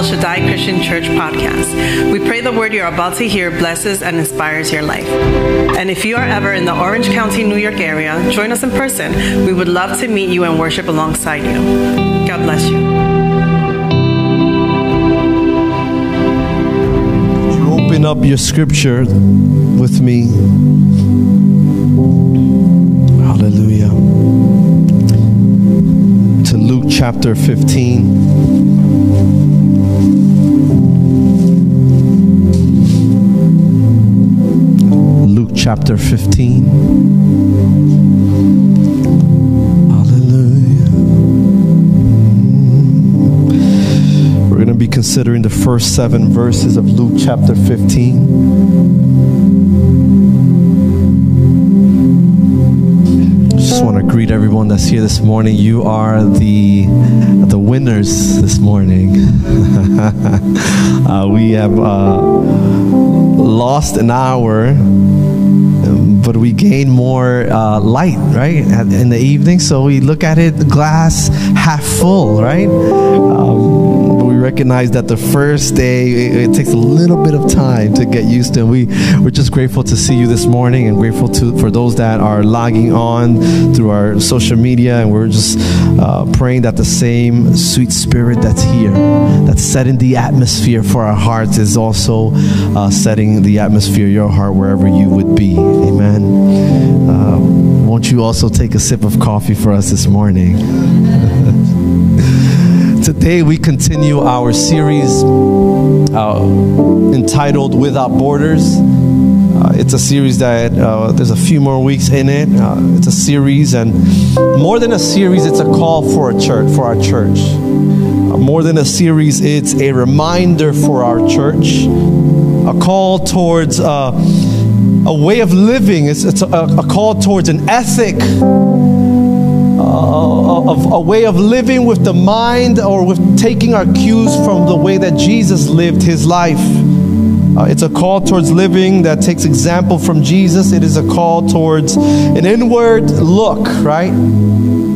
El Shaddai Christian Church podcast. We pray the word you're about to hear blesses and inspires your life. And if you are ever in the Orange County, New York area, join us in person. We would love to meet you and worship alongside you. God bless you. you open up your scripture with me? Hallelujah. To Luke chapter 15. Luke chapter 15. Hallelujah. We're going to be considering the first seven verses of Luke chapter 15. Just want to greet everyone that's here this morning. You are the the winners this morning. uh, we have uh, lost an hour but we gain more uh, light, right, in the evening. So we look at it, glass half full, right? Recognize that the first day it, it takes a little bit of time to get used to. And we we're just grateful to see you this morning, and grateful to for those that are logging on through our social media, and we're just uh, praying that the same sweet spirit that's here, that's setting the atmosphere for our hearts, is also uh, setting the atmosphere your heart wherever you would be. Amen. Uh, won't you also take a sip of coffee for us this morning? Today we continue our series uh, entitled Without Borders. Uh, it's a series that uh, there's a few more weeks in it. Uh, it's a series, and more than a series, it's a call for a church, for our church. Uh, more than a series, it's a reminder for our church, a call towards uh, a way of living. It's, it's a, a call towards an ethic uh, of a way of living with the mind or with taking our cues from the way that Jesus lived his life. Uh, it's a call towards living that takes example from Jesus. It is a call towards an inward look, right?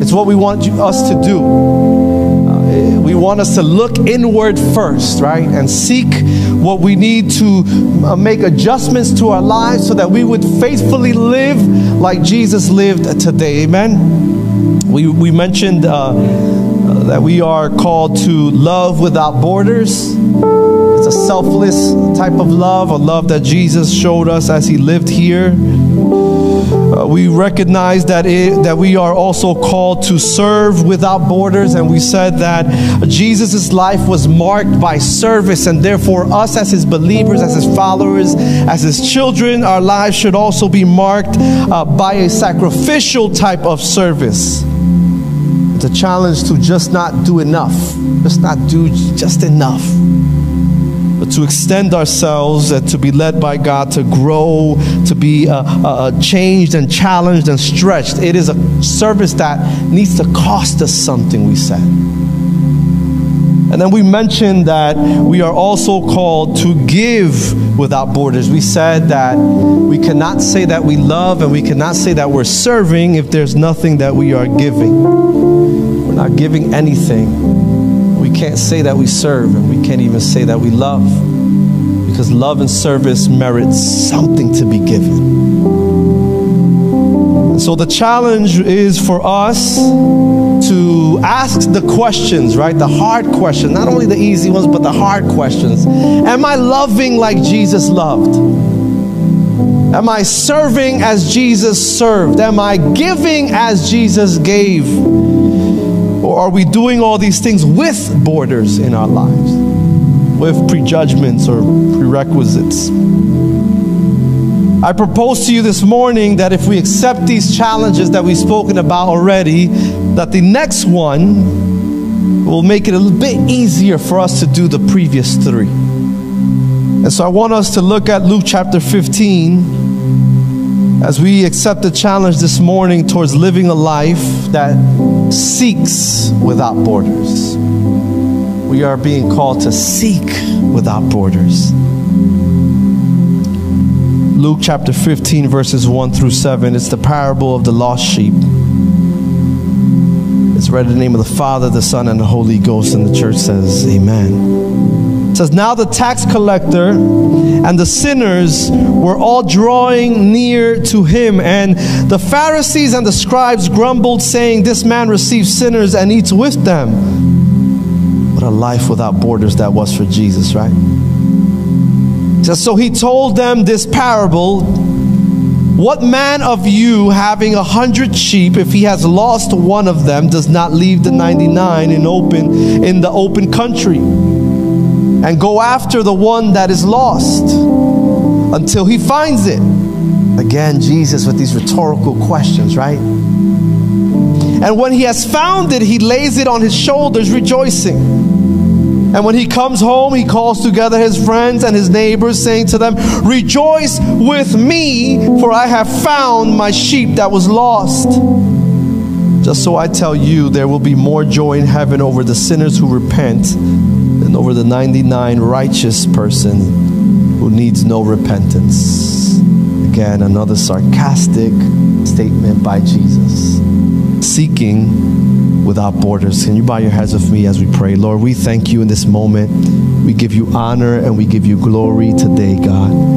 It's what we want you, us to do. Uh, we want us to look inward first, right? And seek what we need to uh, make adjustments to our lives so that we would faithfully live like Jesus lived today. Amen. We, we mentioned uh, that we are called to love without borders. It's a selfless type of love, a love that Jesus showed us as he lived here. Uh, we recognize that it, that we are also called to serve without borders, and we said that Jesus' life was marked by service, and therefore, us as his believers, as his followers, as his children, our lives should also be marked uh, by a sacrificial type of service. It's a challenge to just not do enough, just not do just enough but to extend ourselves and to be led by God, to grow, to be uh, uh, changed and challenged and stretched. It is a service that needs to cost us something, we said. And then we mentioned that we are also called to give without borders. We said that we cannot say that we love and we cannot say that we're serving if there's nothing that we are giving. We're not giving anything can't say that we serve and we can't even say that we love because love and service merits something to be given. And so the challenge is for us to ask the questions, right? The hard questions, not only the easy ones, but the hard questions. Am I loving like Jesus loved? Am I serving as Jesus served? Am I giving as Jesus gave? Or are we doing all these things with borders in our lives, with prejudgments or prerequisites? I propose to you this morning that if we accept these challenges that we've spoken about already, that the next one will make it a little bit easier for us to do the previous three. And so I want us to look at Luke chapter 15 as we accept the challenge this morning towards living a life that seeks without borders. We are being called to seek without borders. Luke chapter 15, verses 1 through 7. It's the parable of the lost sheep. It's read in the name of the Father, the Son, and the Holy Ghost, and the church says, Amen. It says, Now the tax collector and the sinners were all drawing near to him. And the Pharisees and the scribes grumbled, saying, This man receives sinners and eats with them. What a life without borders that was for Jesus, right? Says, So he told them this parable What man of you, having a hundred sheep, if he has lost one of them, does not leave the 99 in, open, in the open country and go after the one that is lost until he finds it? Again, Jesus with these rhetorical questions, right? And when he has found it, he lays it on his shoulders, rejoicing. And when he comes home, he calls together his friends and his neighbors, saying to them, Rejoice with me, for I have found my sheep that was lost. Just so I tell you, there will be more joy in heaven over the sinners who repent over the 99 righteous person who needs no repentance. Again, another sarcastic statement by Jesus. Seeking without borders. Can you bow your heads with me as we pray? Lord, we thank you in this moment. We give you honor and we give you glory today, God.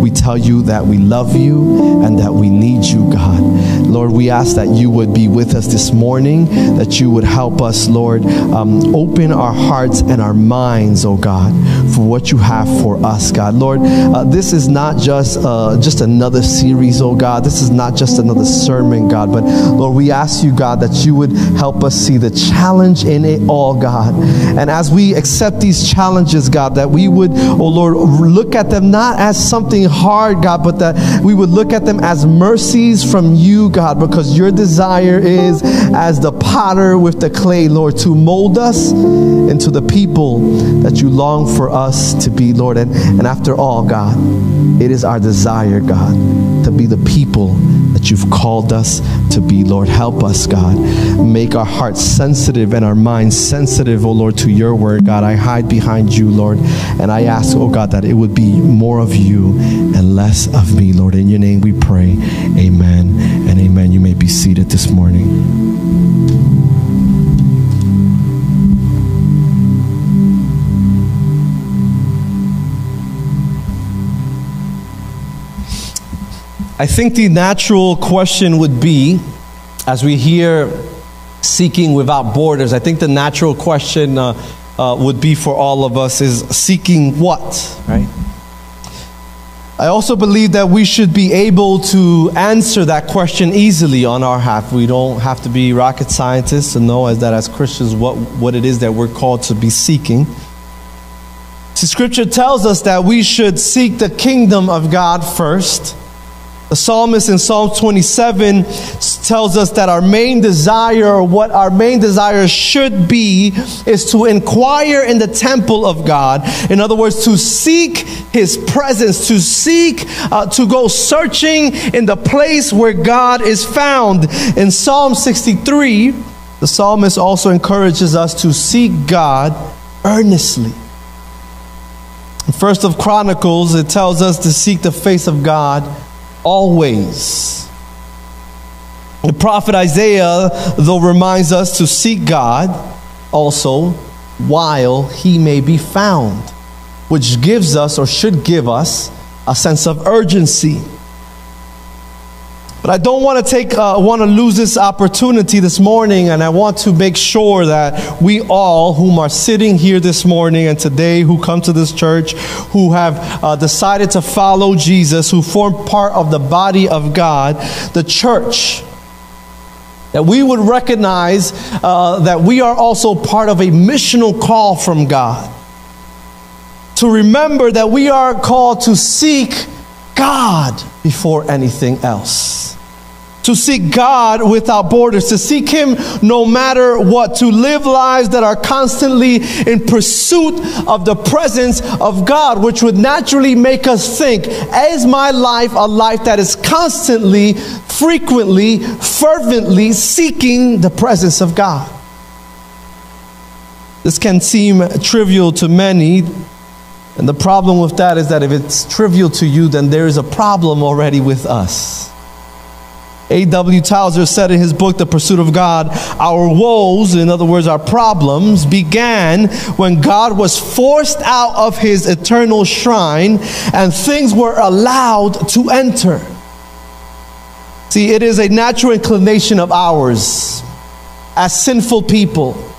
We tell you that we love you and that we need you, God. Lord, we ask that you would be with us this morning, that you would help us, Lord, um, open our hearts and our minds, oh God, for what you have for us, God. Lord, uh, this is not just uh, just another series, oh God. This is not just another sermon, God. But Lord, we ask you, God, that you would help us see the challenge in it all, God. And as we accept these challenges, God, that we would, oh Lord, look at them not as something hard, God, but that we would look at them as mercies from you, God, because your desire is as the potter with the clay, Lord, to mold us into the people that you long for us to be, Lord. And, and after all, God, it is our desire, God, to be the people that you've called us to be, Lord. Help us, God. Make our hearts sensitive and our minds sensitive, oh Lord, to your word, God. I hide behind you, Lord, and I ask, oh God, that it would be more of you and less of me, Lord. In your name we pray. Amen and amen. You may be seated this morning. I think the natural question would be, as we hear seeking without borders, I think the natural question uh, uh, would be for all of us is seeking what, right? I also believe that we should be able to answer that question easily on our half. We don't have to be rocket scientists to know as that as Christians what, what it is that we're called to be seeking. See, scripture tells us that we should seek the kingdom of God first the psalmist in Psalm 27 tells us that our main desire, what our main desire should be, is to inquire in the temple of God. In other words, to seek His presence, to seek, uh, to go searching in the place where God is found. In Psalm 63, the psalmist also encourages us to seek God earnestly. First of Chronicles, it tells us to seek the face of God always. The prophet Isaiah, though, reminds us to seek God also while he may be found, which gives us or should give us a sense of urgency. But I don't want to take, uh, want to lose this opportunity this morning, and I want to make sure that we all, whom are sitting here this morning and today, who come to this church, who have uh, decided to follow Jesus, who form part of the body of God, the church, that we would recognize uh, that we are also part of a missional call from God. To remember that we are called to seek God before anything else. To seek God without borders, to seek Him no matter what, to live lives that are constantly in pursuit of the presence of God, which would naturally make us think, is my life a life that is constantly, frequently, fervently seeking the presence of God? This can seem trivial to many, and the problem with that is that if it's trivial to you, then there is a problem already with us. A.W. Tozer said in his book, The Pursuit of God, our woes, in other words, our problems, began when God was forced out of his eternal shrine and things were allowed to enter. See, it is a natural inclination of ours as sinful people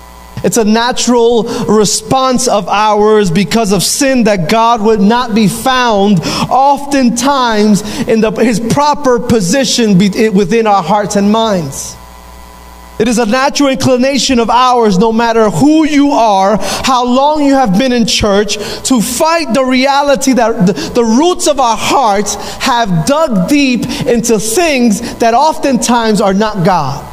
it's a natural response of ours because of sin that God would not be found oftentimes in the, his proper position within our hearts and minds. It is a natural inclination of ours, no matter who you are, how long you have been in church, to fight the reality that the, the, roots of our hearts have dug deep into things that oftentimes are not God.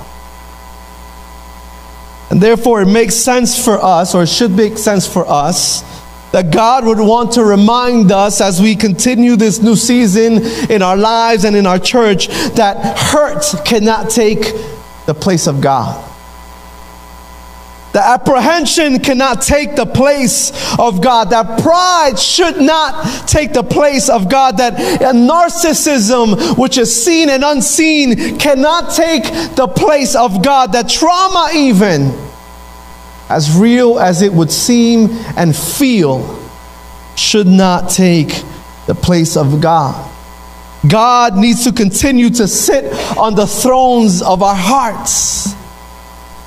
And therefore, it makes sense for us, or it should make sense for us, that God would want to remind us as we continue this new season in our lives and in our church that hurt cannot take the place of God. The apprehension cannot take the place of God. That pride should not take the place of God. That narcissism, which is seen and unseen, cannot take the place of God. That trauma, even, as real as it would seem and feel, should not take the place of God. God needs to continue to sit on the thrones of our hearts.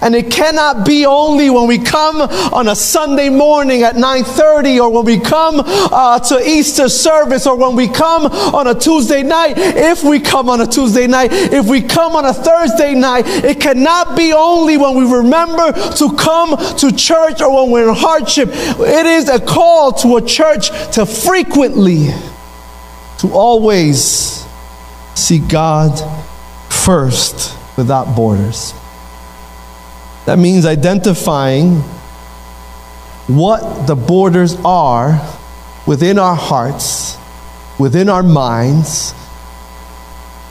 And it cannot be only when we come on a Sunday morning at 9:30 or when we come uh, to Easter service or when we come on a Tuesday night. If we come on a Tuesday night, if we come on a Thursday night, it cannot be only when we remember to come to church or when we're in hardship. It is a call to a church to frequently, to always see God first without borders. That means identifying what the borders are within our hearts, within our minds,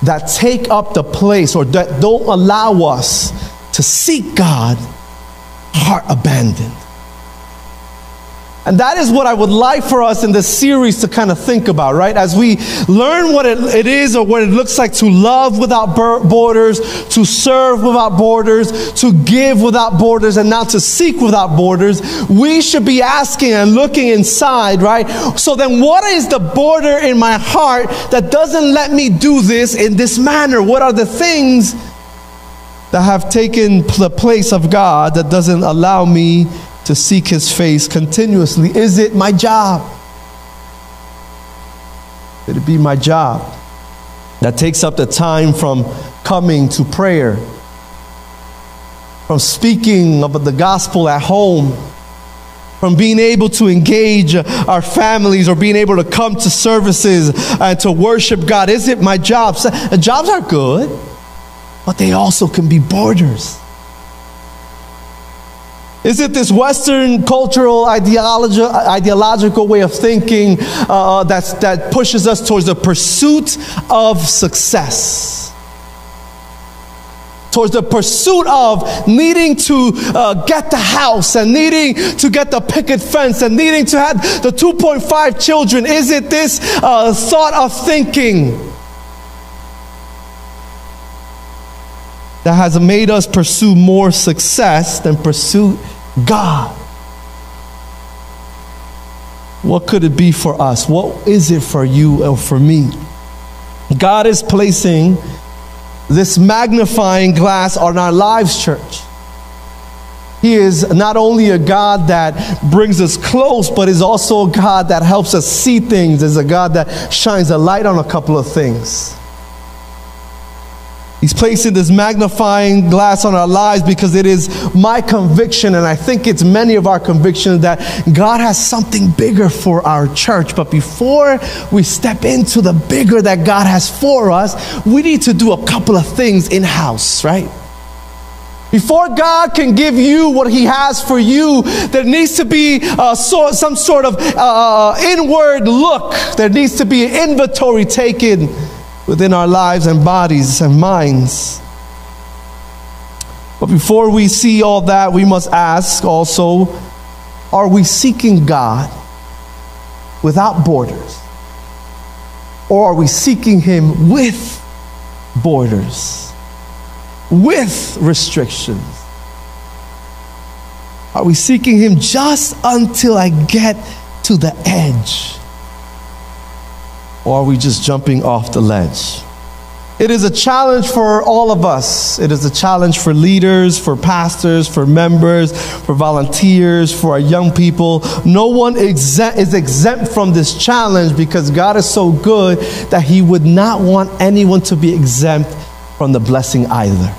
that take up the place or that don't allow us to seek God heart abandoned. And that is what I would like for us in this series to kind of think about, right? As we learn what it, it is or what it looks like to love without borders, to serve without borders, to give without borders, and now to seek without borders, we should be asking and looking inside, right? So then, what is the border in my heart that doesn't let me do this in this manner? What are the things that have taken the place of God that doesn't allow me to seek his face continuously? Is it my job? Could it be my job that takes up the time from coming to prayer, from speaking of the gospel at home, from being able to engage our families or being able to come to services and to worship God? Is it my job? Jobs are good, but they also can be borders. Is it this Western cultural ideology, ideological way of thinking uh, that's, that pushes us towards the pursuit of success? Towards the pursuit of needing to uh, get the house and needing to get the picket fence and needing to have the 2.5 children? Is it this uh, thought of thinking that has made us pursue more success than pursue God. What could it be for us? What is it for you or for me? God is placing this magnifying glass on our lives, church. He is not only a God that brings us close, but is also a God that helps us see things, is a God that shines a light on a couple of things. He's placing this magnifying glass on our lives because it is my conviction, and I think it's many of our convictions, that God has something bigger for our church. But before we step into the bigger that God has for us, we need to do a couple of things in house, right? Before God can give you what He has for you, there needs to be uh, so, some sort of uh, uh inward look. There needs to be an inventory taken within our lives and bodies and minds. But before we see all that, we must ask also are we seeking God without borders? Or are we seeking Him with borders? with restrictions? Are we seeking Him just until I get to the edge? Or are we just jumping off the ledge? It is a challenge for all of us. It is a challenge for leaders, for pastors, for members, for volunteers, for our young people. No one exe- is exempt from this challenge because God is so good that He would not want anyone to be exempt from the blessing either.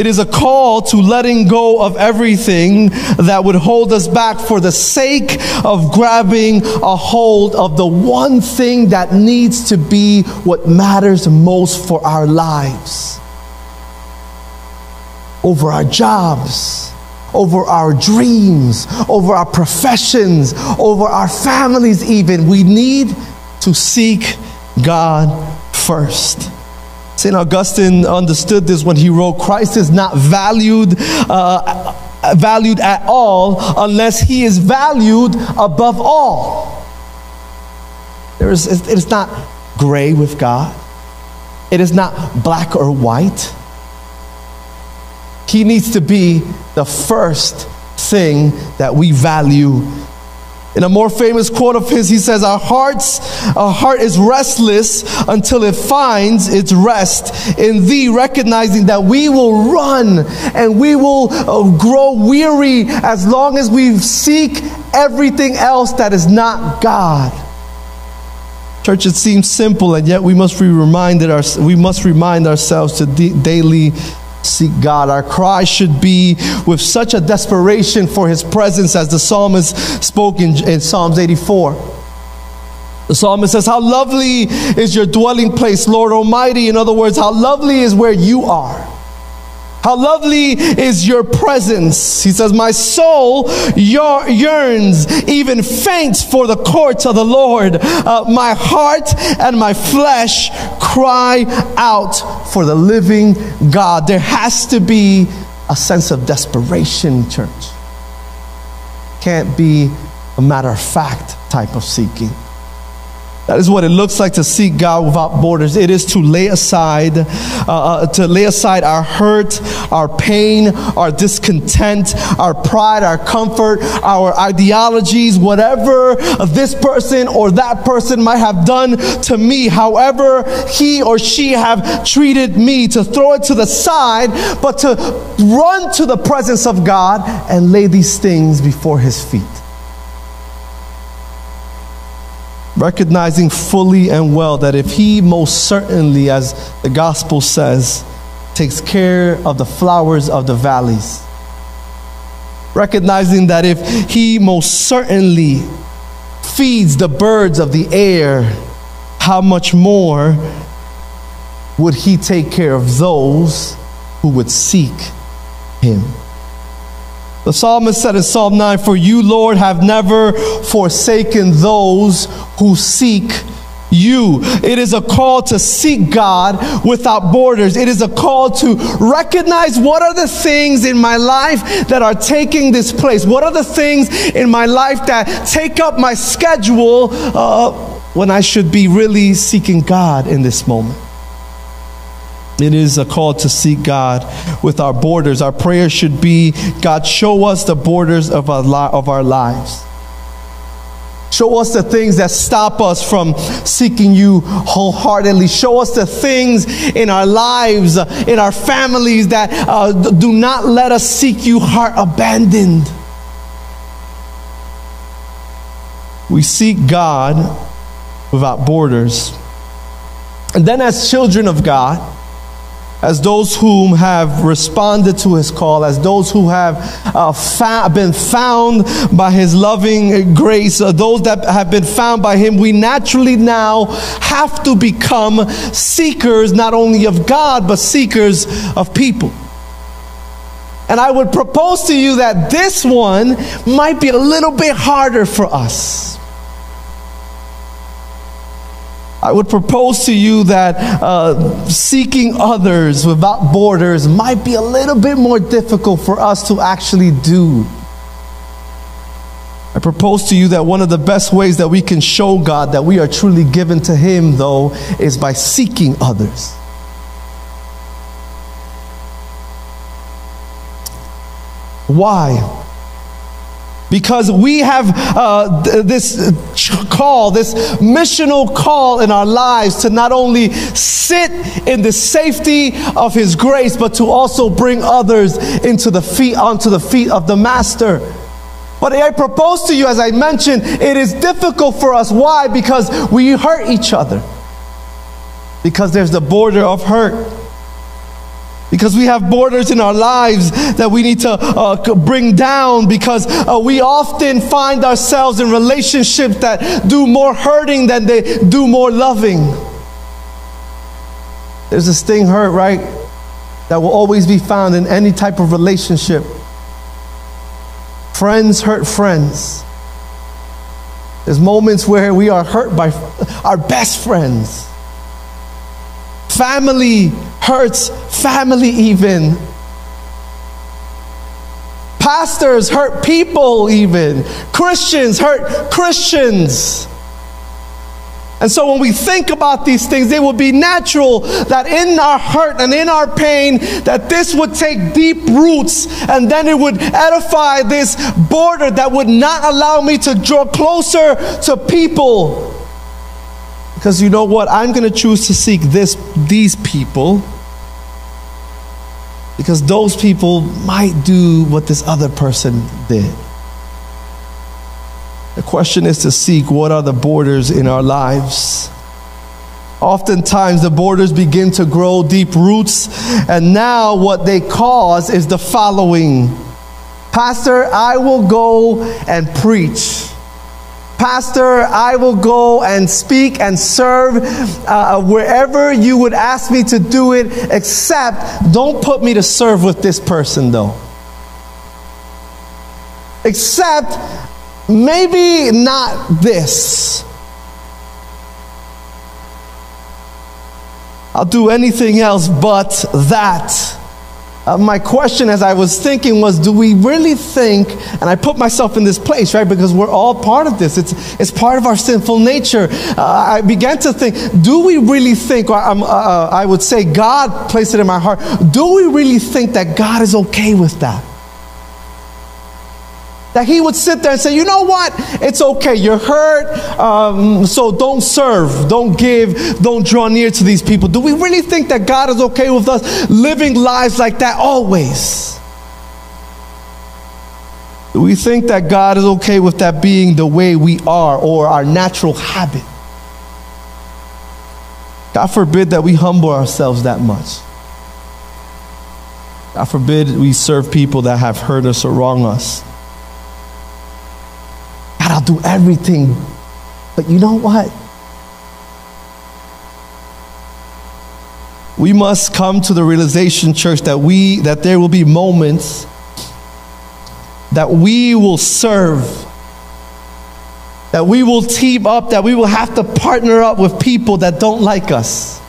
It is a call to letting go of everything that would hold us back for the sake of grabbing a hold of the one thing that needs to be what matters most for our lives. Over our jobs, over our dreams, over our professions, over our families, even. We need to seek God first. St. Augustine understood this when he wrote, Christ is not valued, uh, valued at all unless he is valued above all. There is, it is not gray with God, it is not black or white. He needs to be the first thing that we value in a more famous quote of his, he says, Our hearts, our heart is restless until it finds its rest in thee, recognizing that we will run and we will uh, grow weary as long as we seek everything else that is not God. Church, it seems simple, and yet we must be reminded our, we must remind ourselves to daily seek God. Our cry should be with such a desperation for His presence as the psalmist spoke in, in Psalms 84. The psalmist says, How lovely is your dwelling place, Lord Almighty. In other words, how lovely is where you are. How lovely is your presence. He says, My soul yearns, even faints for the courts of the Lord. Uh, my heart and my flesh cry out for the living God. There has to be a sense of desperation, church. Can't be a matter of fact type of seeking. That is what it looks like to seek God without borders. It is to lay aside, uh, uh, to lay aside our hurt, our pain, our discontent, our pride, our comfort, our ideologies, whatever this person or that person might have done to me, however he or she have treated me, to throw it to the side, but to run to the presence of God and lay these things before His feet. Recognizing fully and well that if He most certainly, as the gospel says, takes care of the flowers of the valleys, recognizing that if He most certainly feeds the birds of the air, how much more would He take care of those who would seek Him? The psalmist said in Psalm 9, For you, Lord, have never forsaken those who seek you. It is a call to seek God without borders. It is a call to recognize what are the things in my life that are taking this place. What are the things in my life that take up my schedule uh, when I should be really seeking God in this moment. It is a call to seek God with our borders. Our prayer should be God, show us the borders of our, li- of our lives. Show us the things that stop us from seeking you wholeheartedly. Show us the things in our lives, in our families that uh, do not let us seek you heart abandoned. We seek God without borders. And then, as children of God, as those whom have responded to his call, as those who have uh, fa- been found by his loving grace, uh, those that have been found by him, we naturally now have to become seekers not only of God, but seekers of people. And I would propose to you that this one might be a little bit harder for us. I would propose to you that uh, seeking others without borders might be a little bit more difficult for us to actually do. I propose to you that one of the best ways that we can show God that we are truly given to Him, though, is by seeking others. Why? Because we have uh, th- this call, this missional call in our lives to not only sit in the safety of His grace, but to also bring others into the feet, onto the feet of the Master. But I propose to you, as I mentioned, it is difficult for us. Why? Because we hurt each other. Because there's the border of hurt. Because we have borders in our lives that we need to uh, bring down because uh, we often find ourselves in relationships that do more hurting than they do more loving. There's a sting hurt, right? That will always be found in any type of relationship. Friends hurt friends. There's moments where we are hurt by our best friends. Family hurts family, even. Pastors hurt people, even. Christians hurt Christians. And so when we think about these things, it would be natural that in our hurt and in our pain, that this would take deep roots and then it would edify this border that would not allow me to draw closer to people. Because you know what? I'm going to choose to seek this, these people because those people might do what this other person did. The question is to seek what are the borders in our lives. Oftentimes, the borders begin to grow deep roots, and now what they cause is the following Pastor, I will go and preach. Pastor, I will go and speak and serve uh, wherever you would ask me to do it, except don't put me to serve with this person, though. Except maybe not this. I'll do anything else but that. Uh, my question as I was thinking was do we really think, and I put myself in this place, right, because we're all part of this, it's, it's part of our sinful nature. Uh, I began to think, do we really think, or um, uh, uh, I would say God placed it in my heart, do we really think that God is okay with that? That he would sit there and say, you know what? It's okay. You're hurt. Um, so don't serve, don't give, don't draw near to these people. Do we really think that God is okay with us living lives like that always? Do we think that God is okay with that being the way we are or our natural habit? God forbid that we humble ourselves that much. God forbid we serve people that have hurt us or wronged us. I'll do everything. But you know what? We must come to the realization, church, that we that there will be moments that we will serve, that we will team up, that we will have to partner up with people that don't like us.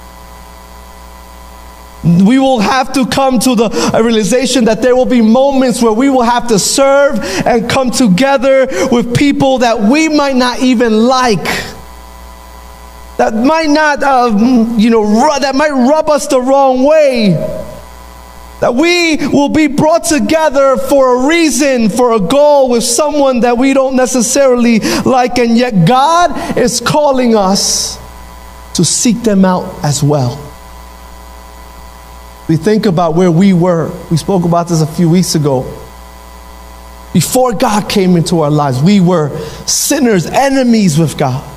We will have to come to the realization that there will be moments where we will have to serve and come together with people that we might not even like. That might not, uh, you know, that might rub us the wrong way. That we will be brought together for a reason, for a goal with someone that we don't necessarily like, and yet God is calling us to seek them out as well. We think about where we were. We spoke about this a few weeks ago. Before God came into our lives, we were sinners, enemies with God.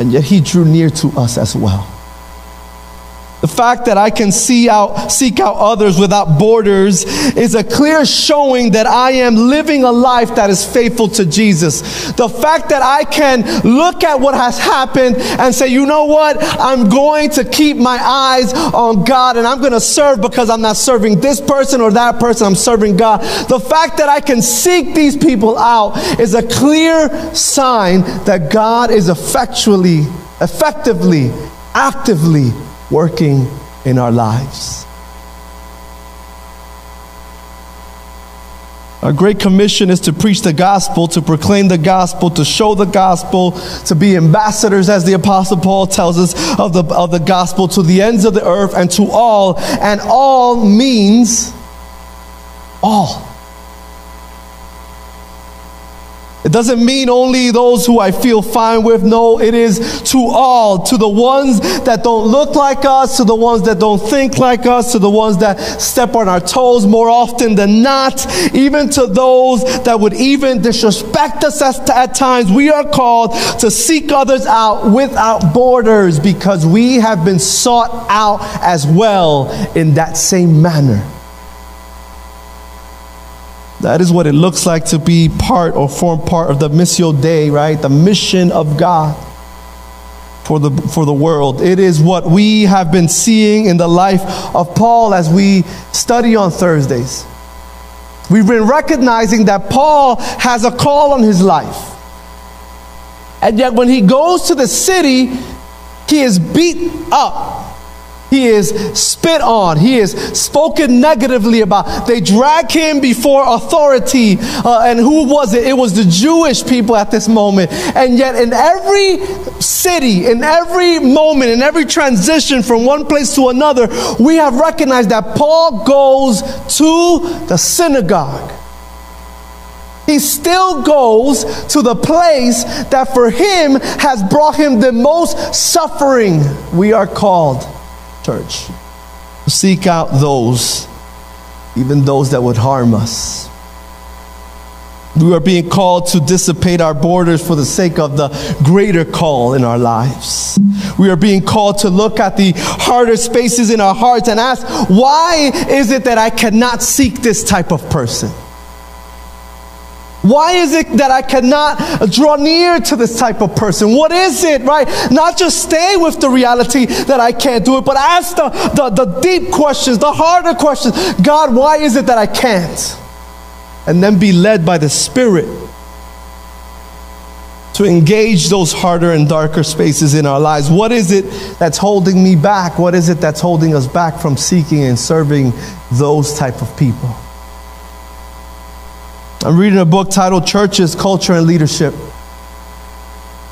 And yet He drew near to us as well. The fact that I can see out, seek out others without borders is a clear showing that I am living a life that is faithful to Jesus. The fact that I can look at what has happened and say, you know what? I'm going to keep my eyes on God and I'm going to serve because I'm not serving this person or that person. I'm serving God. The fact that I can seek these people out is a clear sign that God is effectually, effectively, actively working in our lives. Our great commission is to preach the gospel, to proclaim the gospel, to show the gospel, to be ambassadors, as the Apostle Paul tells us, of the, of the gospel to the ends of the earth and to all. And all means all. It doesn't mean only those who I feel fine with. No, it is to all, to the ones that don't look like us, to the ones that don't think like us, to the ones that step on our toes more often than not, even to those that would even disrespect us at, at times. We are called to seek others out without borders because we have been sought out as well in that same manner. That is what it looks like to be part or form part of the Missio Dei, right? The mission of God for the, for the world. It is what we have been seeing in the life of Paul as we study on Thursdays. We've been recognizing that Paul has a call on his life. And yet, when he goes to the city, he is beat up he is spit on. He is spoken negatively about. They drag him before authority. Uh, and who was it? It was the Jewish people at this moment. And yet, in every city, in every moment, in every transition from one place to another, we have recognized that Paul goes to the synagogue. He still goes to the place that for him has brought him the most suffering. We are called church. Seek out those, even those that would harm us. We are being called to dissipate our borders for the sake of the greater call in our lives. We are being called to look at the harder spaces in our hearts and ask, why is it that I cannot seek this type of person? Why is it that I cannot draw near to this type of person? What is it, right? Not just stay with the reality that I can't do it, but ask the, the, the deep questions, the harder questions. God, why is it that I can't? And then be led by the Spirit to engage those harder and darker spaces in our lives. What is it that's holding me back? What is it that's holding us back from seeking and serving those type of people? I'm reading a book titled Churches, Culture, and Leadership.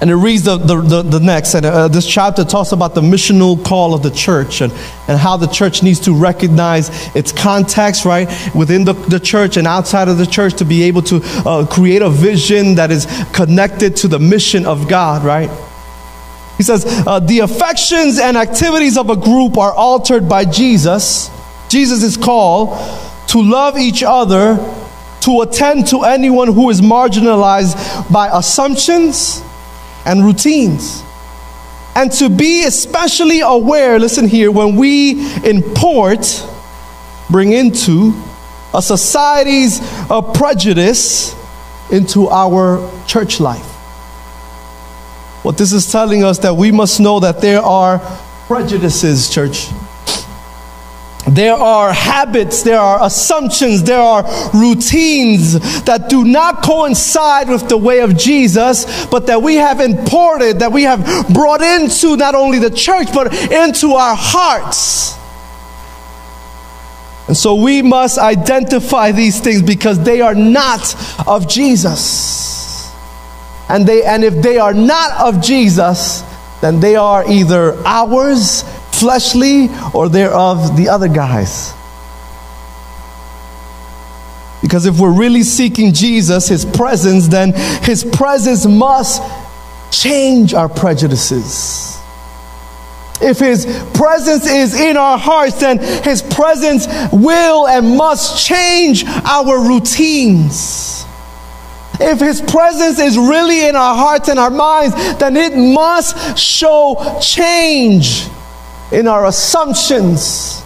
And it reads the, the, the, the next, and uh, this chapter talks about the missional call of the church and, and how the church needs to recognize its context, right, within the, the church and outside of the church to be able to uh, create a vision that is connected to the mission of God, right? He says, uh, the affections and activities of a group are altered by Jesus. Jesus' call to love each other to attend to anyone who is marginalized by assumptions and routines. And to be especially aware, listen here, when we import, bring into a society's uh, prejudice into our church life. What this is telling us that we must know that there are prejudices, church. There are habits, there are assumptions, there are routines that do not coincide with the way of Jesus, but that we have imported, that we have brought into not only the church, but into our hearts. And so we must identify these things because they are not of Jesus. And, they, and if they are not of Jesus, then they are either ours fleshly or they're of the other guys. Because if we're really seeking Jesus, His presence, then His presence must change our prejudices. If His presence is in our hearts, then His presence will and must change our routines. If His presence is really in our hearts and our minds, then it must show change in our assumptions.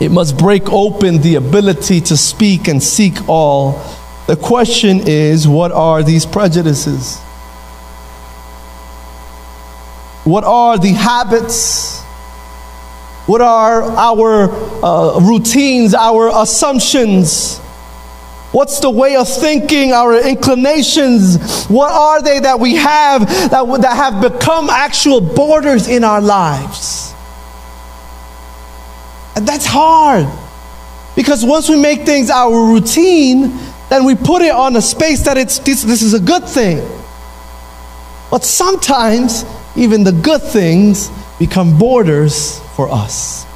It must break open the ability to speak and seek all. The question is what are these prejudices? What are the habits? What are our uh, routines, our assumptions? What's the way of thinking, our inclinations? What are they that we have that, that have become actual borders in our lives? And that's hard. Because once we make things our routine, then we put it on a space that it's this, this is a good thing. But sometimes even the good things become borders for us.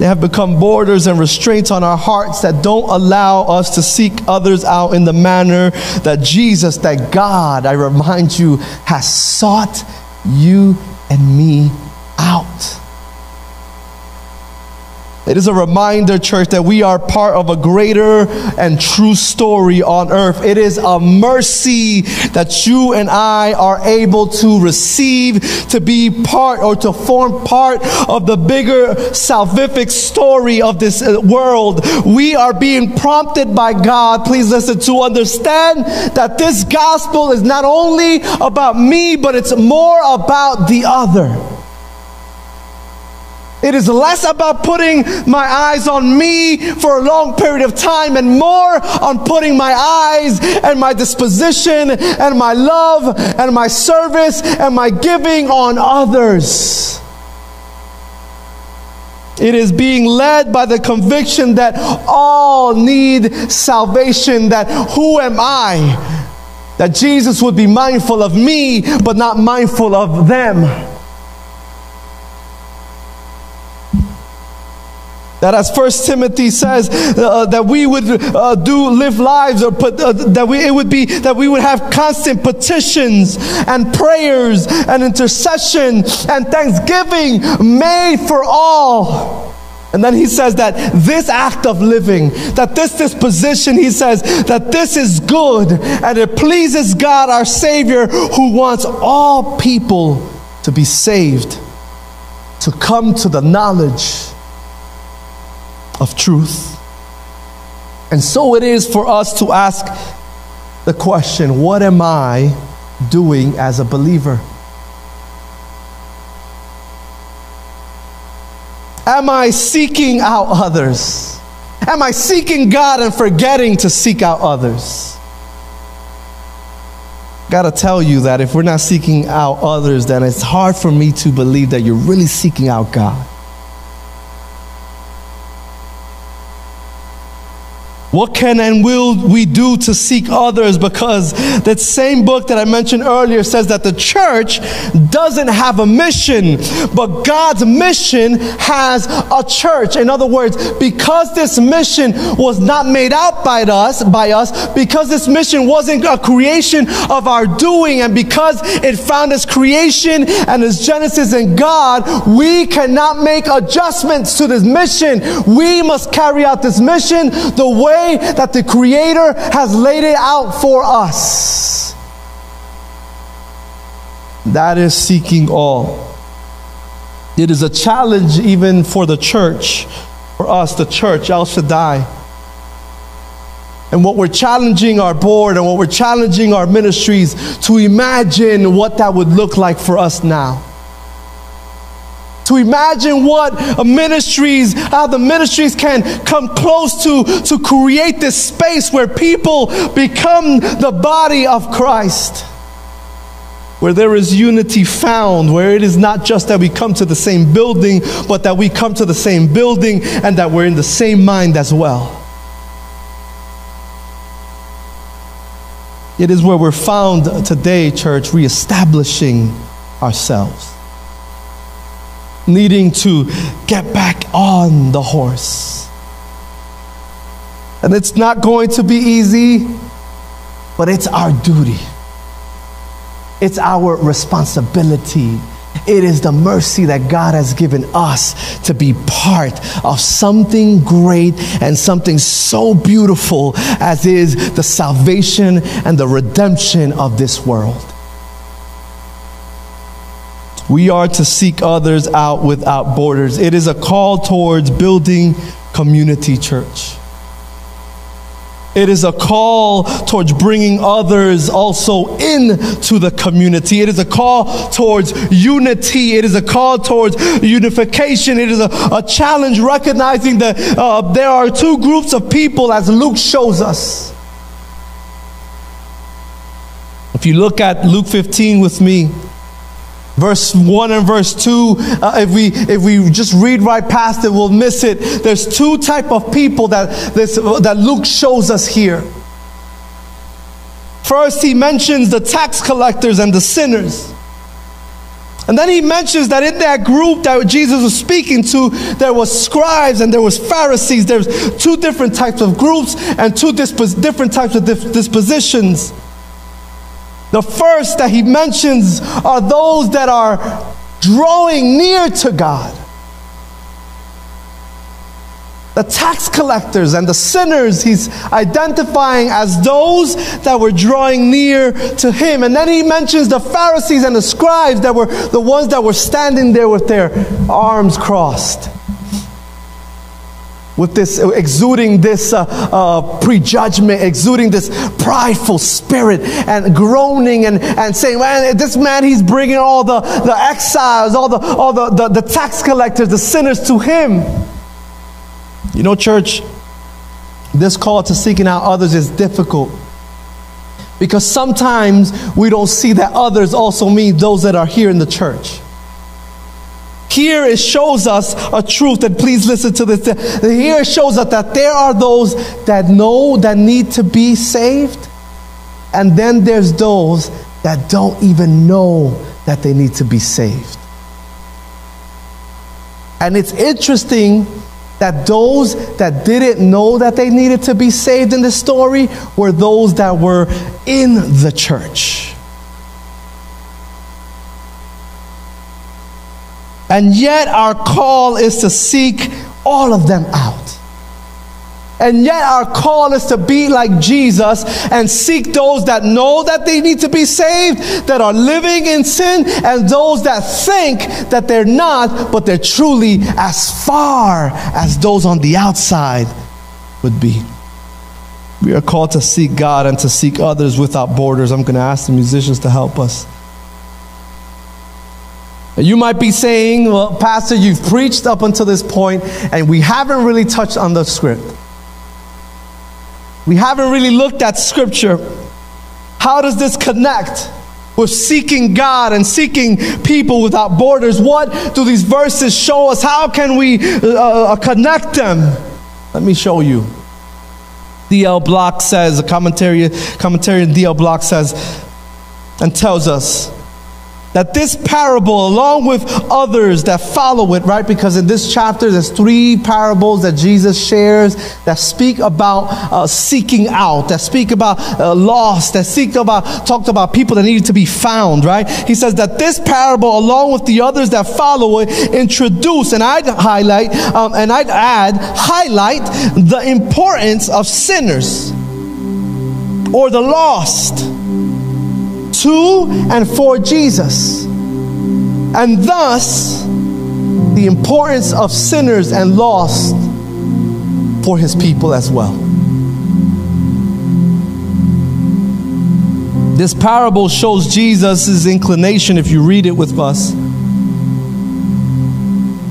They have become borders and restraints on our hearts that don't allow us to seek others out in the manner that Jesus, that God, I remind you, has sought you and me out. It is a reminder, church, that we are part of a greater and true story on earth. It is a mercy that you and I are able to receive, to be part or to form part of the bigger salvific story of this uh, world. We are being prompted by God, please listen, to understand that this gospel is not only about me, but it's more about the other. It is less about putting my eyes on me for a long period of time and more on putting my eyes and my disposition and my love and my service and my giving on others. It is being led by the conviction that all need salvation, that who am I? That Jesus would be mindful of me, but not mindful of them. That as First Timothy says, uh, that we would uh, do live lives, or put, uh, that we, it would be that we would have constant petitions and prayers and intercession and thanksgiving made for all. And then he says that this act of living, that this disposition, he says that this is good and it pleases God our Savior who wants all people to be saved, to come to the knowledge of truth. And so it is for us to ask the question what am I doing as a believer? Am I seeking out others? Am I seeking God and forgetting to seek out others? Got to tell you that if we're not seeking out others, then it's hard for me to believe that you're really seeking out God. What can and will we do to seek others? Because that same book that I mentioned earlier says that the church doesn't have a mission, but God's mission has a church. In other words, because this mission was not made out by us, by us, because this mission wasn't a creation of our doing, and because it found its creation and its genesis in God, we cannot make adjustments to this mission. We must carry out this mission the way way that the Creator has laid it out for us. That is seeking all. It is a challenge even for the church, for us, the church, El Shaddai. And what we're challenging our board and what we're challenging our ministries to imagine what that would look like for us now to imagine what ministries, how the ministries can come close to, to create this space where people become the body of Christ. Where there is unity found, where it is not just that we come to the same building, but that we come to the same building and that we're in the same mind as well. It is where we're found today, church, reestablishing ourselves needing to get back on the horse. And it's not going to be easy, but it's our duty. It's our responsibility. It is the mercy that God has given us to be part of something great and something so beautiful as is the salvation and the redemption of this world. We are to seek others out without borders. It is a call towards building community church. It is a call towards bringing others also into the community. It is a call towards unity. It is a call towards unification. It is a, a challenge recognizing that uh, there are two groups of people, as Luke shows us. If you look at Luke 15 with me, verse 1 and verse 2 uh, if we if we just read right past it we'll miss it there's two type of people that this that luke shows us here first he mentions the tax collectors and the sinners and then he mentions that in that group that Jesus was speaking to, there was scribes and there was Pharisees. There's two different types of groups and two disp- different types of dispositions. The first that he mentions are those that are drawing near to God. The tax collectors and the sinners, he's identifying as those that were drawing near to him. And then he mentions the Pharisees and the scribes that were the ones that were standing there with their arms crossed with this exuding this uh, uh, prejudgment, exuding this prideful spirit, and groaning and, and saying, "Man, this man, he's bringing all the, the exiles, all the all the, the, the tax collectors, the sinners to him." You know, church, this call to seeking out others is difficult because sometimes we don't see that others also mean those that are here in the church. Here it shows us a truth, and please listen to this. Here it shows us that there are those that know that need to be saved, and then there's those that don't even know that they need to be saved. And it's interesting that those that didn't know that they needed to be saved in the story were those that were in the church. And yet, our call is to seek all of them out. And yet, our call is to be like Jesus and seek those that know that they need to be saved, that are living in sin, and those that think that they're not, but they're truly as far as those on the outside would be. We are called to seek God and to seek others without borders. I'm going to ask the musicians to help us. You might be saying, well, Pastor, you've preached up until this point, and we haven't really touched on the script. We haven't really looked at scripture. How does this connect with seeking God and seeking people without borders? What do these verses show us? How can we uh, uh connect them? Let me show you. D.L. Bock says, a commentary, commentary D.L. Bock says, and tells us that this parable, along with others that follow it, right? Because in this chapter, there's three parables that Jesus shares that speak about uh, seeking out, that speak about uh, lost, that speak about, talked about people that needed to be found, right? He says that this parable, along with the others that follow it, introduce, and I'd highlight, um, and I'd add, highlight the importance of sinners or the lost to and for Jesus. And thus, the importance of sinners and lost for his people as well. This parable shows Jesus' inclination, if you read it with us.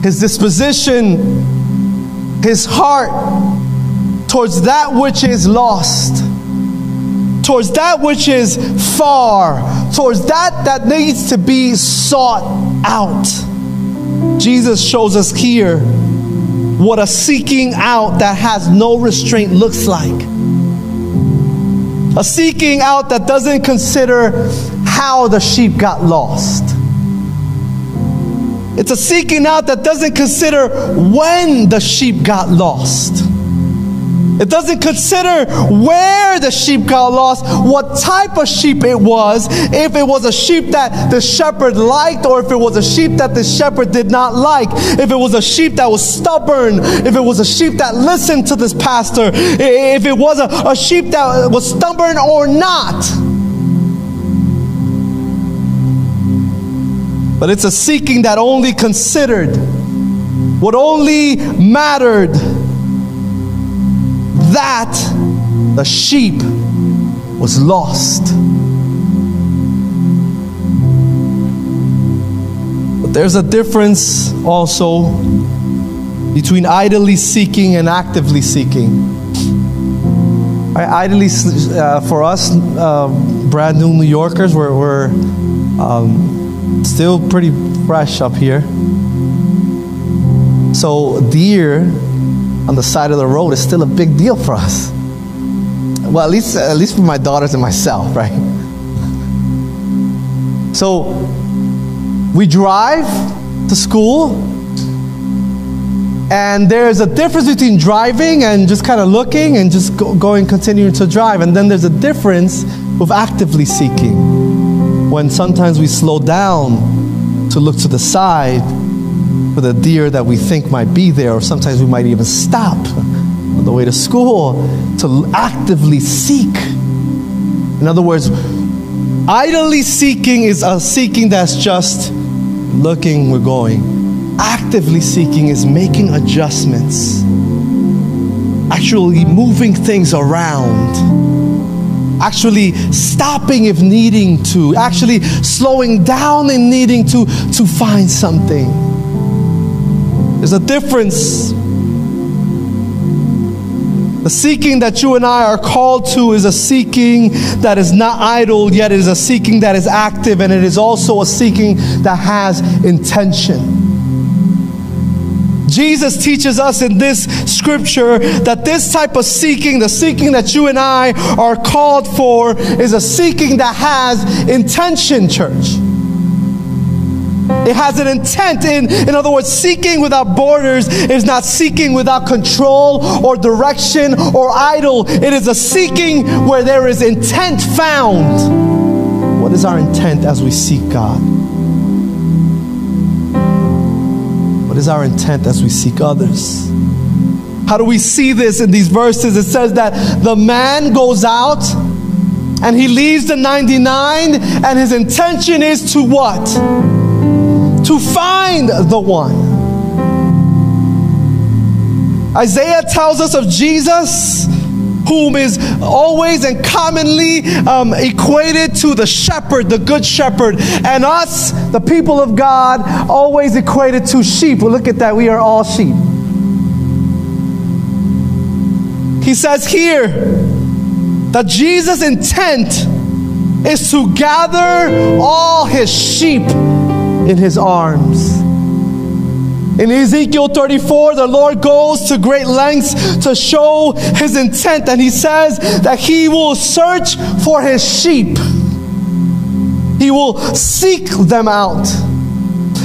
His disposition, his heart towards that which is lost towards that which is far, towards that that needs to be sought out. Jesus shows us here what a seeking out that has no restraint looks like. A seeking out that doesn't consider how the sheep got lost. It's a seeking out that doesn't consider when the sheep got lost. It doesn't consider where the sheep got lost, what type of sheep it was, if it was a sheep that the shepherd liked, or if it was a sheep that the shepherd did not like, if it was a sheep that was stubborn, if it was a sheep that listened to this pastor, if it was a, a sheep that was stubborn or not. But it's a seeking that only considered what only mattered that the sheep was lost. But there's a difference also between idly seeking and actively seeking. Idly, uh, for us, uh, brand new New Yorkers, we're, we're um, Still pretty fresh up here. So, deer on the side of the road is still a big deal for us. Well, at least, at least for my daughters and myself, right? So, we drive to school, and there's a difference between driving and just kind of looking and just go, going, continuing to drive. And then there's a difference with actively seeking. When sometimes we slow down to look to the side for the deer that we think might be there, or sometimes we might even stop on the way to school to actively seek. In other words, idly seeking is a seeking that's just looking, we're going. Actively seeking is making adjustments, actually moving things around, actually stopping if needing to, actually slowing down and needing to, to find something. There's a difference. The seeking that you and I are called to is a seeking that is not idle, yet it is a seeking that is active, and it is also a seeking that has intention. Jesus teaches us in this scripture that this type of seeking, the seeking that you and I are called for, is a seeking that has intention, church. It has an intent. In, in other words, seeking without borders is not seeking without control or direction or idle. It is a seeking where there is intent found. What is our intent as we seek God? What is our intent as we seek others? How do we see this in these verses? It says that the man goes out and he leaves the 99, and his intention is to what? To find the one. Isaiah tells us of Jesus, whom is always and commonly um, equated to the shepherd, the good shepherd, and us, the people of God, always equated to sheep. Well, look at that, we are all sheep. He says here that Jesus' intent is to gather all his sheep in his arms. In Ezekiel 34, the Lord goes to great lengths to show his intent, and he says that he will search for his sheep. He will seek them out.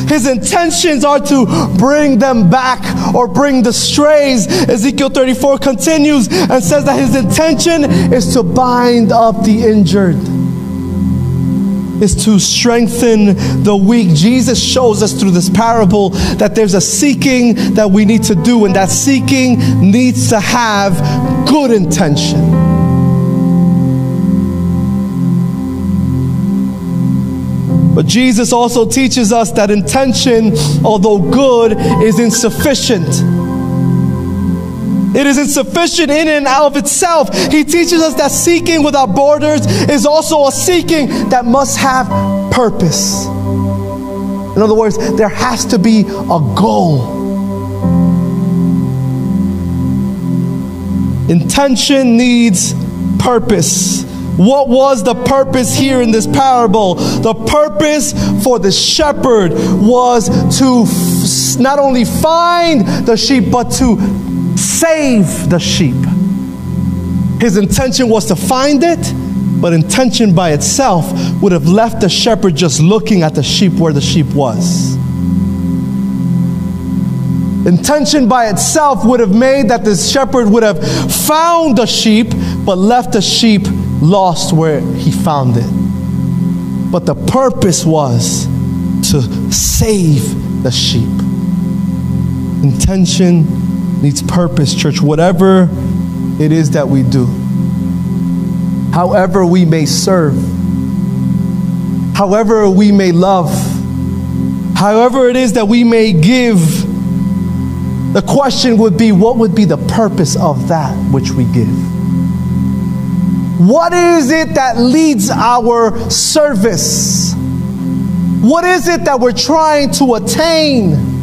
His intentions are to bring them back or bring the strays. Ezekiel 34 continues and says that his intention is to bind up the injured is to strengthen the weak. Jesus shows us through this parable that there's a seeking that we need to do, and that seeking needs to have good intention. But Jesus also teaches us that intention, although good, is insufficient. It is insufficient in and of itself. He teaches us that seeking without borders is also a seeking that must have purpose. In other words, there has to be a goal. Intention needs purpose. What was the purpose here in this parable? The purpose for the shepherd was to not only find the sheep, but to save the sheep. His intention was to find it, but intention by itself would have left the shepherd just looking at the sheep where the sheep was. Intention by itself would have made that the shepherd would have found the sheep, but left the sheep lost where he found it. But the purpose was to save the sheep. Intention needs purpose, church, whatever it is that we do. However, we may serve, however, we may love, however, it is that we may give, the question would be what would be the purpose of that which we give? What is it that leads our service? What is it that we're trying to attain?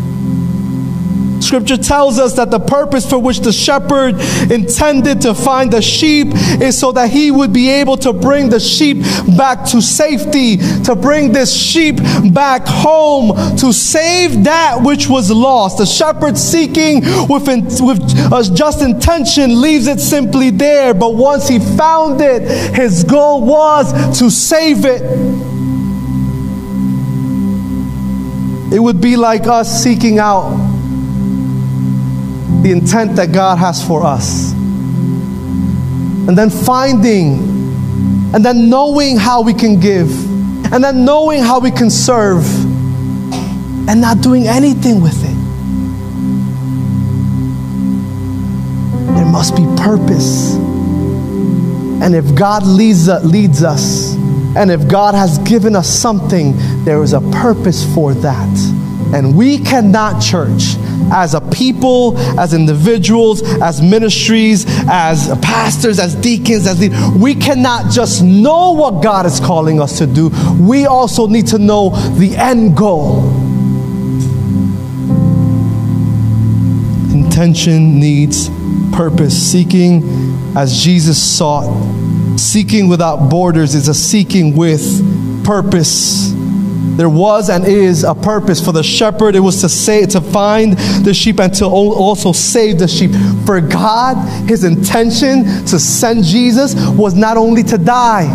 Scripture tells us that the purpose for which the shepherd intended to find the sheep is so that he would be able to bring the sheep back to safety, to bring this sheep back home, to save that which was lost. The shepherd seeking with, in, with a just intention leaves it simply there, but once he found it, his goal was to save it. It would be like us seeking out the intent that God has for us. And then finding, and then knowing how we can give, and then knowing how we can serve, and not doing anything with it. There must be purpose. And if God leads, uh, leads us, and if God has given us something, there is a purpose for that. And we cannot, church, as a people, as individuals, as ministries, as pastors, as deacons, as we cannot just know what God is calling us to do. We also need to know the end goal. Intention needs purpose. Seeking as Jesus sought Seeking without borders is a seeking with purpose. There was and is a purpose for the shepherd. It was to say to find the sheep and to also save the sheep. For God, his intention to send Jesus was not only to die,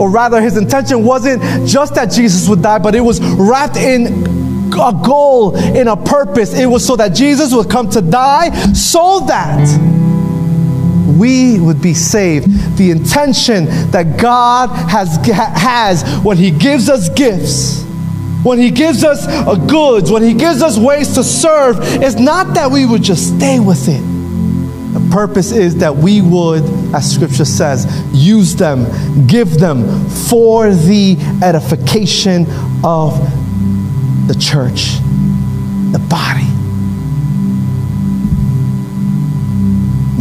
or rather, his intention wasn't just that Jesus would die, but it was wrapped in a goal, in a purpose. It was so that Jesus would come to die so that we would be saved. The intention that God has, has when He gives us gifts, when He gives us uh, goods, when He gives us ways to serve, is not that we would just stay with it. The purpose is that we would, as Scripture says, use them, give them for the edification of the church, the body.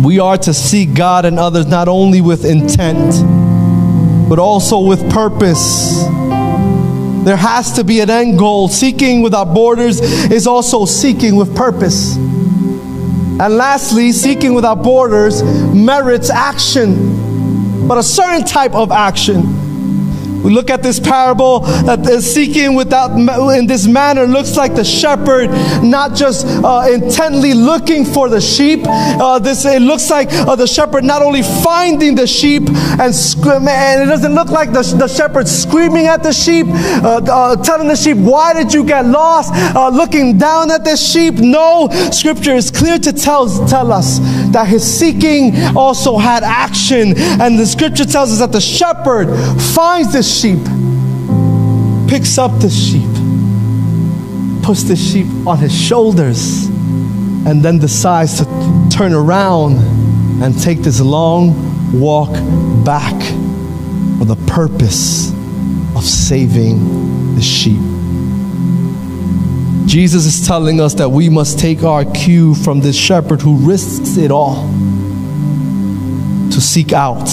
We are to seek God and others not only with intent, but also with purpose. There has to be an end goal. Seeking without borders is also seeking with purpose. And lastly, seeking without borders merits action, but a certain type of action. We look at this parable that seeking without in this manner looks like the shepherd not just uh, intently looking for the sheep. Uh, this it looks like uh, the shepherd not only finding the sheep and and it doesn't look like the, the shepherd screaming at the sheep, uh, uh, telling the sheep, "Why did you get lost?" Uh, looking down at the sheep. No, Scripture is clear to tell tell us that his seeking also had action, and the Scripture tells us that the shepherd finds the sheep, picks up the sheep, puts the sheep on his shoulders, and then decides to turn around and take this long walk back for the purpose of saving the sheep. Jesus is telling us that we must take our cue from this shepherd who risks it all to seek out,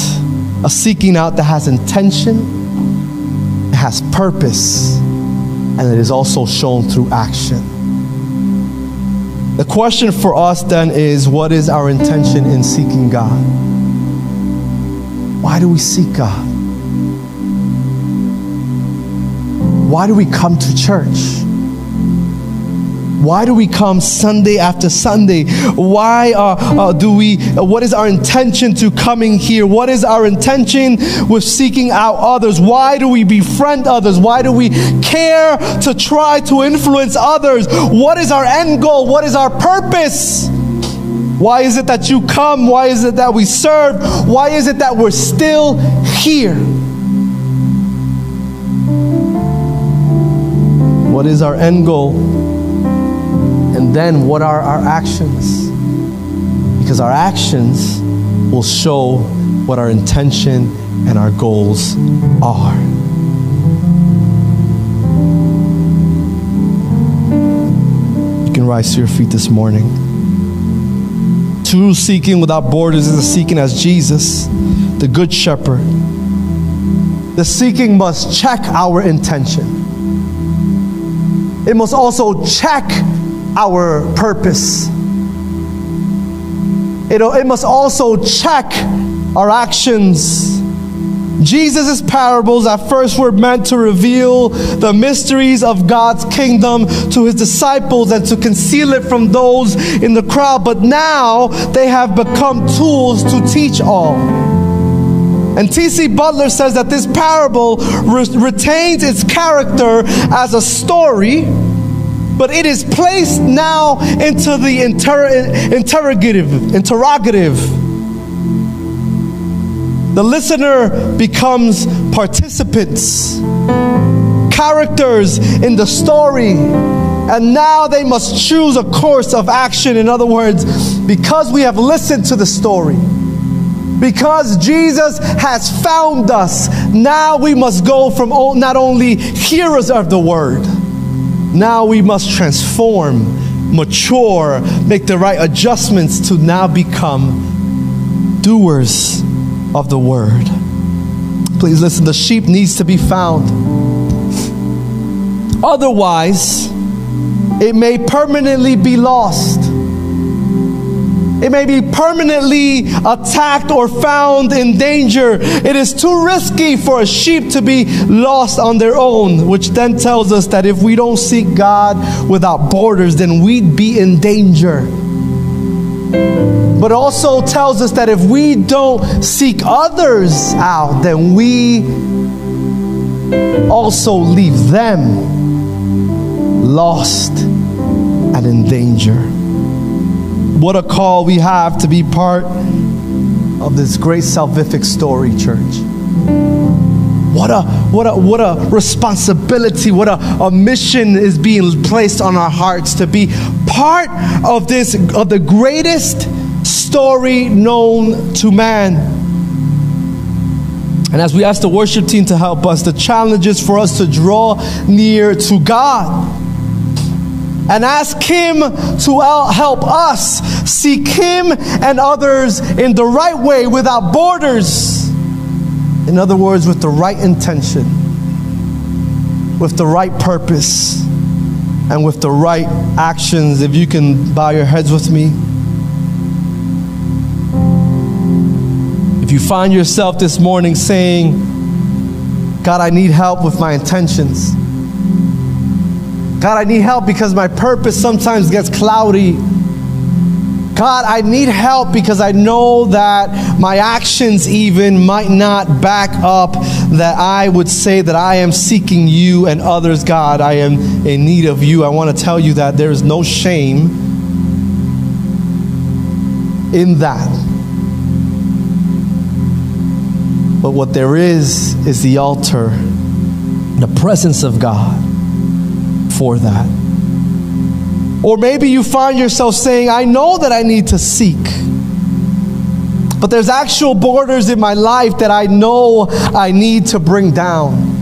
a seeking out that has intention has purpose and it is also shown through action. The question for us then is what is our intention in seeking God? Why do we seek God? Why do we come to church? Why do we come Sunday after Sunday? Why uh, uh, do we, uh, what is our intention to coming here? What is our intention with seeking out others? Why do we befriend others? Why do we care to try to influence others? What is our end goal? What is our purpose? Why is it that you come? Why is it that we serve? Why is it that we're still here? What is our end goal? Then what are our actions? Because our actions will show what our intention and our goals are. You can rise to your feet this morning. True seeking without borders is a seeking as Jesus, the Good Shepherd. The seeking must check our intention. It must also check our purpose. It, it must also check our actions. Jesus' parables at first were meant to reveal the mysteries of God's kingdom to his disciples and to conceal it from those in the crowd, but now they have become tools to teach all. And T.C. Butler says that this parable re- retains its character as a story, but it is placed now into the inter- interrogative, interrogative the listener becomes participants, characters in the story, and now they must choose a course of action. In other words, because we have listened to the story, because Jesus has found us, now we must go from not only hearers of the word, now we must transform, mature, make the right adjustments to now become doers of the word. Please listen, the sheep needs to be found. Otherwise, it may permanently be lost. It may be permanently attacked or found in danger. It is too risky for a sheep to be lost on their own, which then tells us that if we don't seek God without borders, then we'd be in danger but also tells us that if we don't seek others out, then we also leave them lost and in danger. What a call we have to be part of this great salvific story, church. What a, what a, what a responsibility, what a, a mission is being placed on our hearts to be part of this, of the greatest story known to man. And as we ask the worship team to help us, the challenge is for us to draw near to God and ask Him to help us seek Him and others in the right way without borders. In other words, with the right intention, with the right purpose, and with the right actions. If you can bow your heads with me. If you find yourself this morning saying, God, I need help with my intentions. God, I need help because my purpose sometimes gets cloudy. God, I need help because I know that my actions even might not back up that I would say that I am seeking you and others, God. I am in need of you. I want to tell you that there is no shame in that. But what there is, is the altar, the presence of God for that. Or maybe you find yourself saying, I know that I need to seek. But there's actual borders in my life that I know I need to bring down.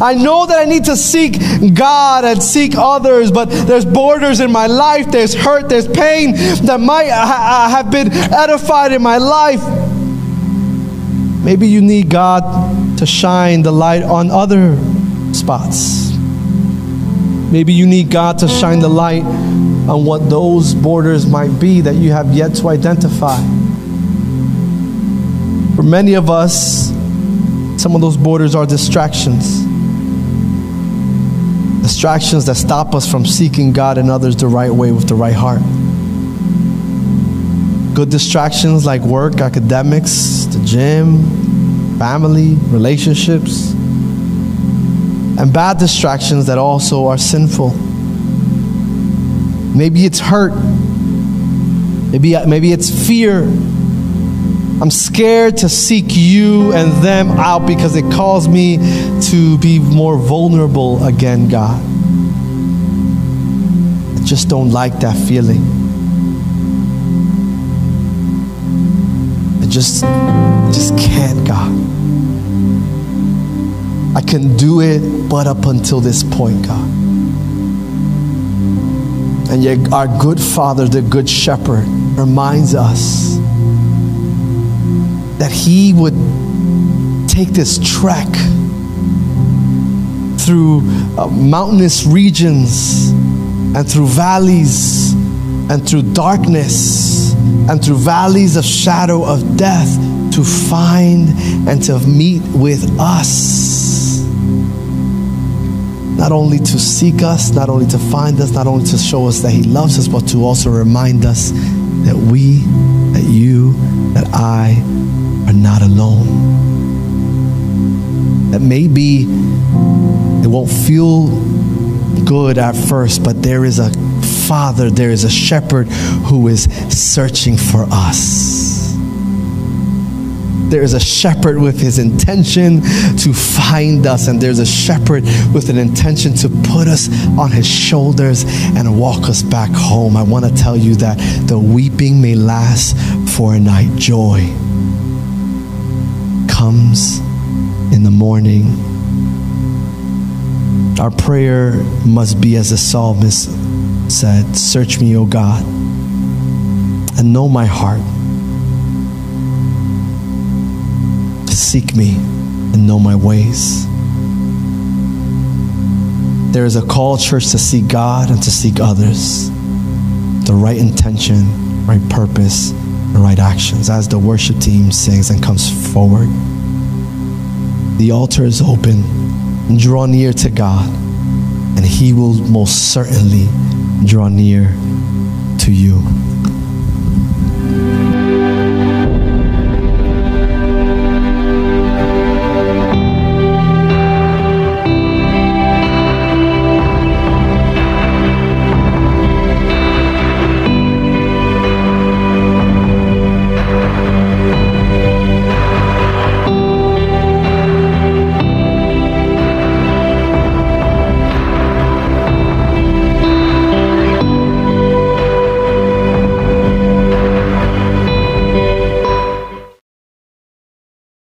I know that I need to seek God and seek others, but there's borders in my life, there's hurt, there's pain that might ha- have been edified in my life. Maybe you need God to shine the light on other spots. Maybe you need God to shine the light on what those borders might be that you have yet to identify. For many of us, some of those borders are distractions. Distractions that stop us from seeking God and others the right way with the right heart. Good distractions like work, academics, the gym, family, relationships, and bad distractions that also are sinful. Maybe it's hurt. Maybe, maybe it's fear. I'm scared to seek you and them out because it calls me to be more vulnerable again, God. I just don't like that feeling. I just just can't, God. I can do it, but up until this point, God. And yet, our good Father, the Good Shepherd, reminds us that He would take this trek through uh, mountainous regions and through valleys and through darkness and through valleys of shadow of death to find and to meet with us. Not only to seek us, not only to find us, not only to show us that He loves us, but to also remind us that we, that you, that I are not alone. That maybe it won't feel good at first, but there is a Father, there is a shepherd who is searching for us. There is a shepherd with his intention to find us, and there's a shepherd with an intention to put us on his shoulders and walk us back home. I want to tell you that the weeping may last for a night, joy comes in the morning. Our prayer must be as the psalmist said, Search me, O God, and know my heart. Seek me and know my ways. There is a call, church, to seek God and to seek others. The right intention, right purpose, the right actions. As the worship team sings and comes forward, the altar is open. And draw near to God, and He will most certainly draw near to you.